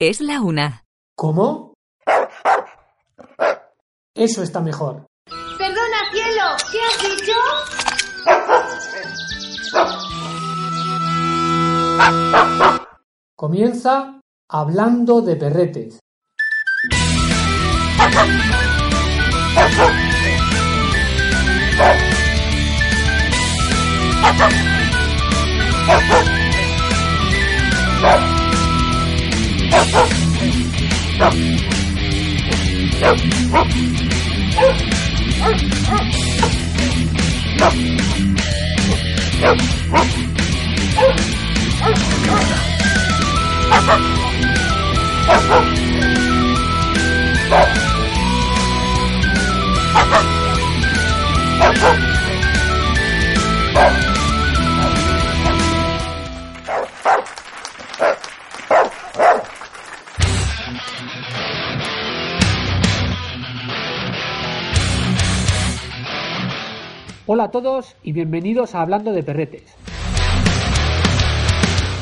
Es la una. ¿Cómo? Eso está mejor. Perdona, cielo, ¿qué has dicho? Comienza hablando de perretes. Yep. Hola a todos y bienvenidos a Hablando de Perretes.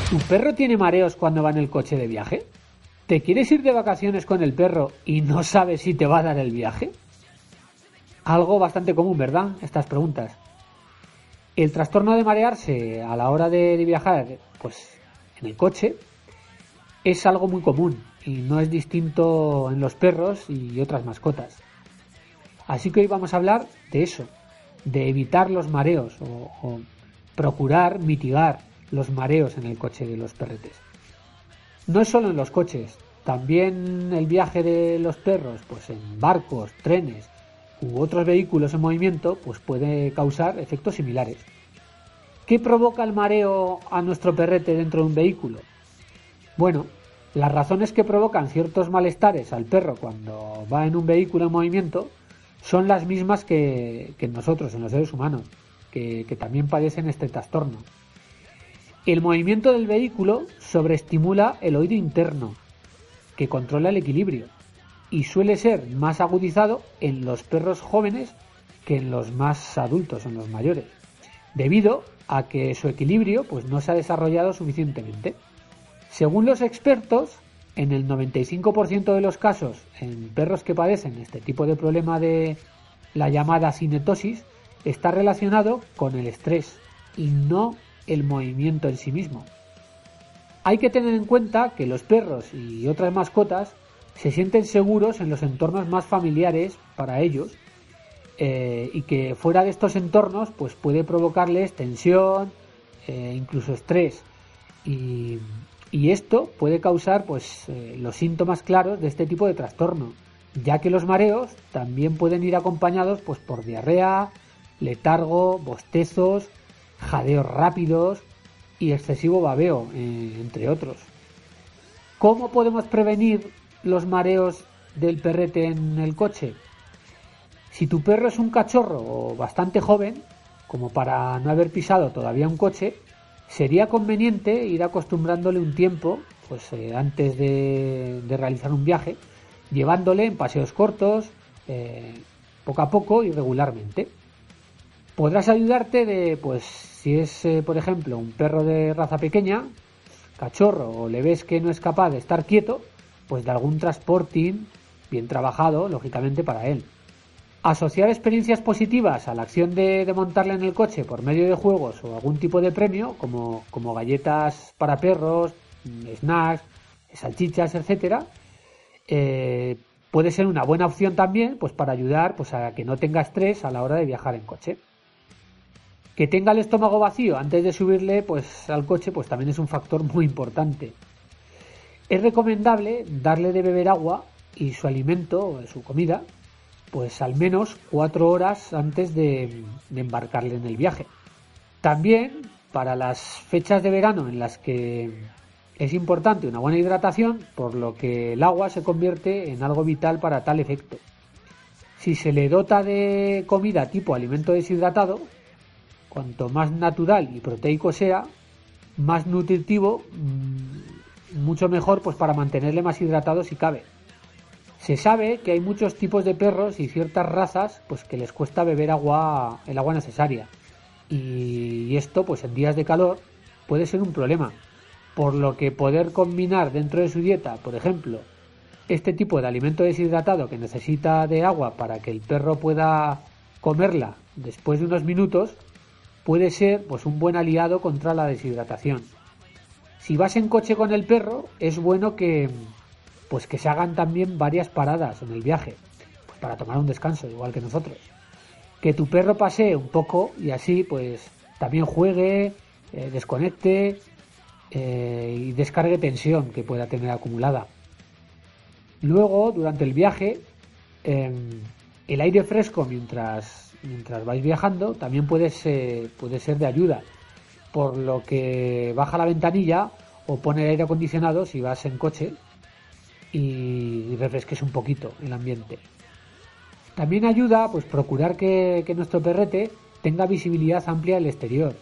¿Tu perro tiene mareos cuando va en el coche de viaje? ¿Te quieres ir de vacaciones con el perro y no sabes si te va a dar el viaje? Algo bastante común, ¿verdad? Estas preguntas. El trastorno de marearse a la hora de, viajar, pues en el coche, es algo muy común y no es distinto en los perros y otras mascotas. Así que hoy vamos a hablar de eso, de evitar los mareos o, procurar mitigar los mareos en el coche de los perretes. No es solo en los coches, también el viaje de los perros, pues en barcos, trenes u otros vehículos en movimiento, pues puede causar efectos similares. ¿Qué provoca el mareo a nuestro perrete dentro de un vehículo? Bueno, las razones que provocan ciertos malestares al perro cuando va en un vehículo en movimiento son las mismas que, que nosotros, en los seres humanos, que, que también padecen este trastorno. El movimiento del vehículo sobreestimula el oído interno, que controla el equilibrio, y suele ser más agudizado en los perros jóvenes que en los más adultos, en los mayores, debido a que su equilibrio pues, no se ha desarrollado suficientemente. Según los expertos, en el 95% de los casos, en perros que padecen este tipo de problema de la llamada cinetosis, está relacionado con el estrés y no el movimiento en sí mismo. Hay que tener en cuenta que los perros y otras mascotas se sienten seguros en los entornos más familiares para ellos eh, y que fuera de estos entornos pues puede provocarles tensión, eh, incluso estrés y, y, esto puede causar pues eh, los síntomas claros de este tipo de trastorno, ya que los mareos también pueden ir acompañados pues por diarrea, letargo, bostezos, jadeos rápidos y excesivo babeo, eh, entre otros. ¿Cómo podemos prevenir los mareos del perrete en el coche? Si tu perro es un cachorro o bastante joven, como para no haber pisado todavía un coche, sería conveniente ir acostumbrándole un tiempo, pues eh, antes de, realizar un viaje, llevándole en paseos cortos, eh, poco a poco y regularmente. Podrás ayudarte de, pues, si es, eh, por ejemplo, un perro de raza pequeña, cachorro, o le ves que no es capaz de estar quieto, pues de algún transporting bien trabajado, lógicamente, para él. Asociar experiencias positivas a la acción de, de, montarle en el coche por medio de juegos o algún tipo de premio, como, galletas para perros, snacks, salchichas, etcétera, eh, puede ser una buena opción también, pues para ayudar pues, a que no tenga estrés a la hora de viajar en coche. Que tenga el estómago vacío antes de subirle pues, al coche pues también es un factor muy importante. Es recomendable darle de beber agua y su alimento, su comida, pues al menos cuatro horas antes de, embarcarle en el viaje. También para las fechas de verano en las que es importante una buena hidratación, por lo que el agua se convierte en algo vital para tal efecto. Si se le dota de comida tipo alimento deshidratado, cuanto más natural y proteico sea, más nutritivo, mucho mejor pues para mantenerle más hidratado si cabe. Se sabe que hay muchos tipos de perros y ciertas razas pues que les cuesta beber agua, el agua necesaria. Y esto pues en días de calor puede ser un problema. por lo que poder combinar dentro de su dieta, por ejemplo, este tipo de alimento deshidratado que necesita de agua para que el perro pueda comerla después de unos minutos, puede ser pues un buen aliado contra la deshidratación. Si vas en coche con el perro, es bueno que pues que se hagan también varias paradas en el viaje, pues para tomar un descanso, igual que nosotros. Que tu perro pasee un poco y así pues también juegue, eh, desconecte eh, y descargue tensión que pueda tener acumulada. Luego, durante el viaje, em, el aire fresco mientras, mientras vais viajando también puede ser, puede ser de ayuda, por lo que baja la ventanilla o pone el aire acondicionado si vas en coche y refresques un poquito el ambiente. También ayuda pues procurar que, nuestro perrete tenga visibilidad amplia del exterior.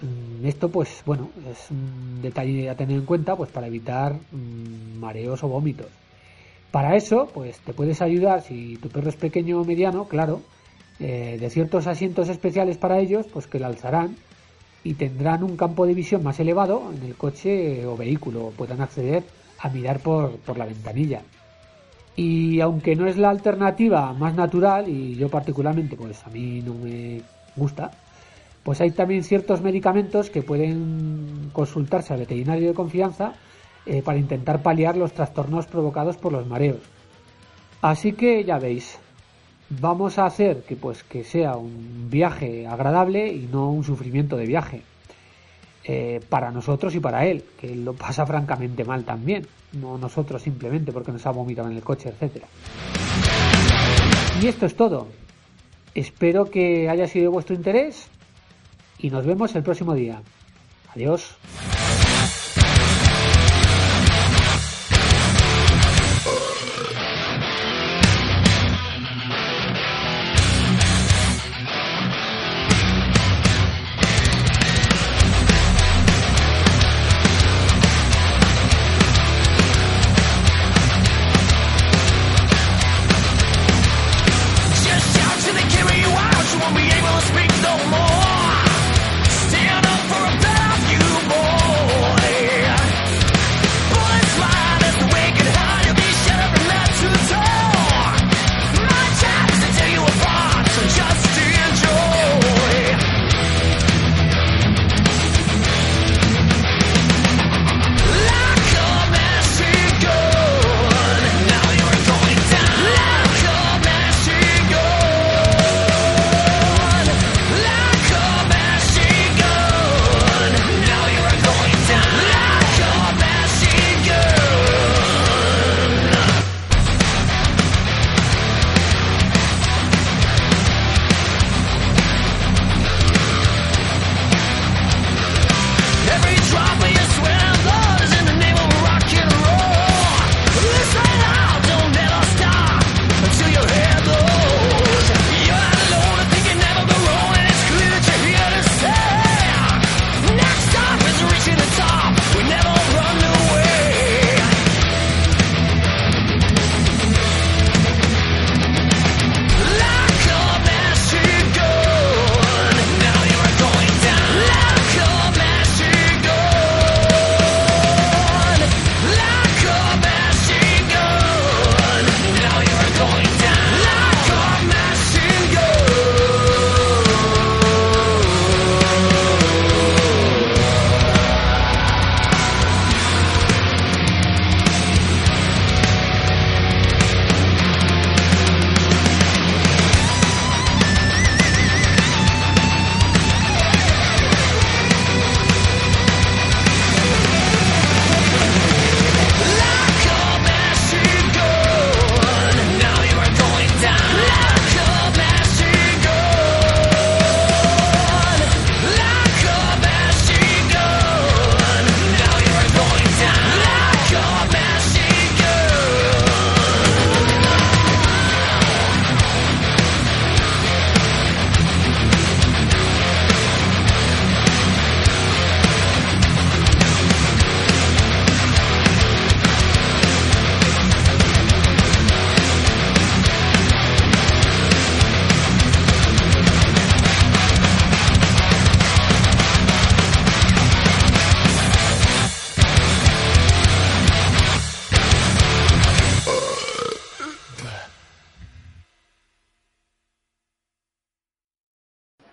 Mm, esto pues bueno es un detalle a tener en cuenta pues para evitar mm, mareos o vómitos. Para eso, pues te puedes ayudar, si tu perro es pequeño o mediano, claro, eh, de ciertos asientos especiales para ellos, pues que la alzarán y tendrán un campo de visión más elevado en el coche o vehículo, puedan acceder a mirar por, por la ventanilla. Y aunque no es la alternativa más natural, y yo particularmente, pues a mí no me gusta, pues hay también ciertos medicamentos que pueden consultarse al veterinario de confianza eh, para intentar paliar los trastornos provocados por los mareos. Así que ya veis, vamos a hacer que pues que sea un viaje agradable y no un sufrimiento de viaje. Eh, para nosotros y para él, que lo pasa francamente mal también, no nosotros simplemente porque nos ha vomitado en el coche, etcétera. Y esto es todo. Espero que haya sido de vuestro interés y nos vemos el próximo día. Adiós.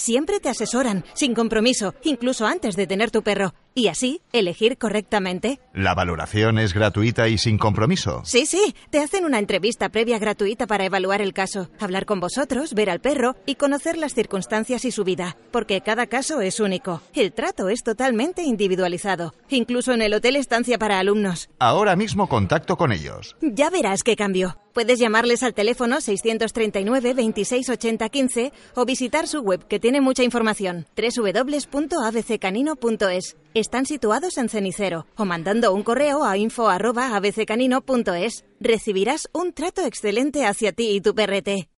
Siempre te asesoran, sin compromiso, incluso antes de tener tu perro. Y así, elegir correctamente. ¿La valoración es gratuita y sin compromiso? Sí, sí, te hacen una entrevista previa gratuita para evaluar el caso, hablar con vosotros, ver al perro y conocer las circunstancias y su vida, porque cada caso es único. El trato es totalmente individualizado, incluso en el hotel estancia para alumnos. Ahora mismo contacto con ellos. Ya verás qué cambio. Puedes llamarles al teléfono 639 26 80 15 o visitar su web que tiene mucha información www.abccanino.es. Están situados en Cenicero o mandando un correo a info.abccanino.es. Recibirás un trato excelente hacia ti y tu perrete.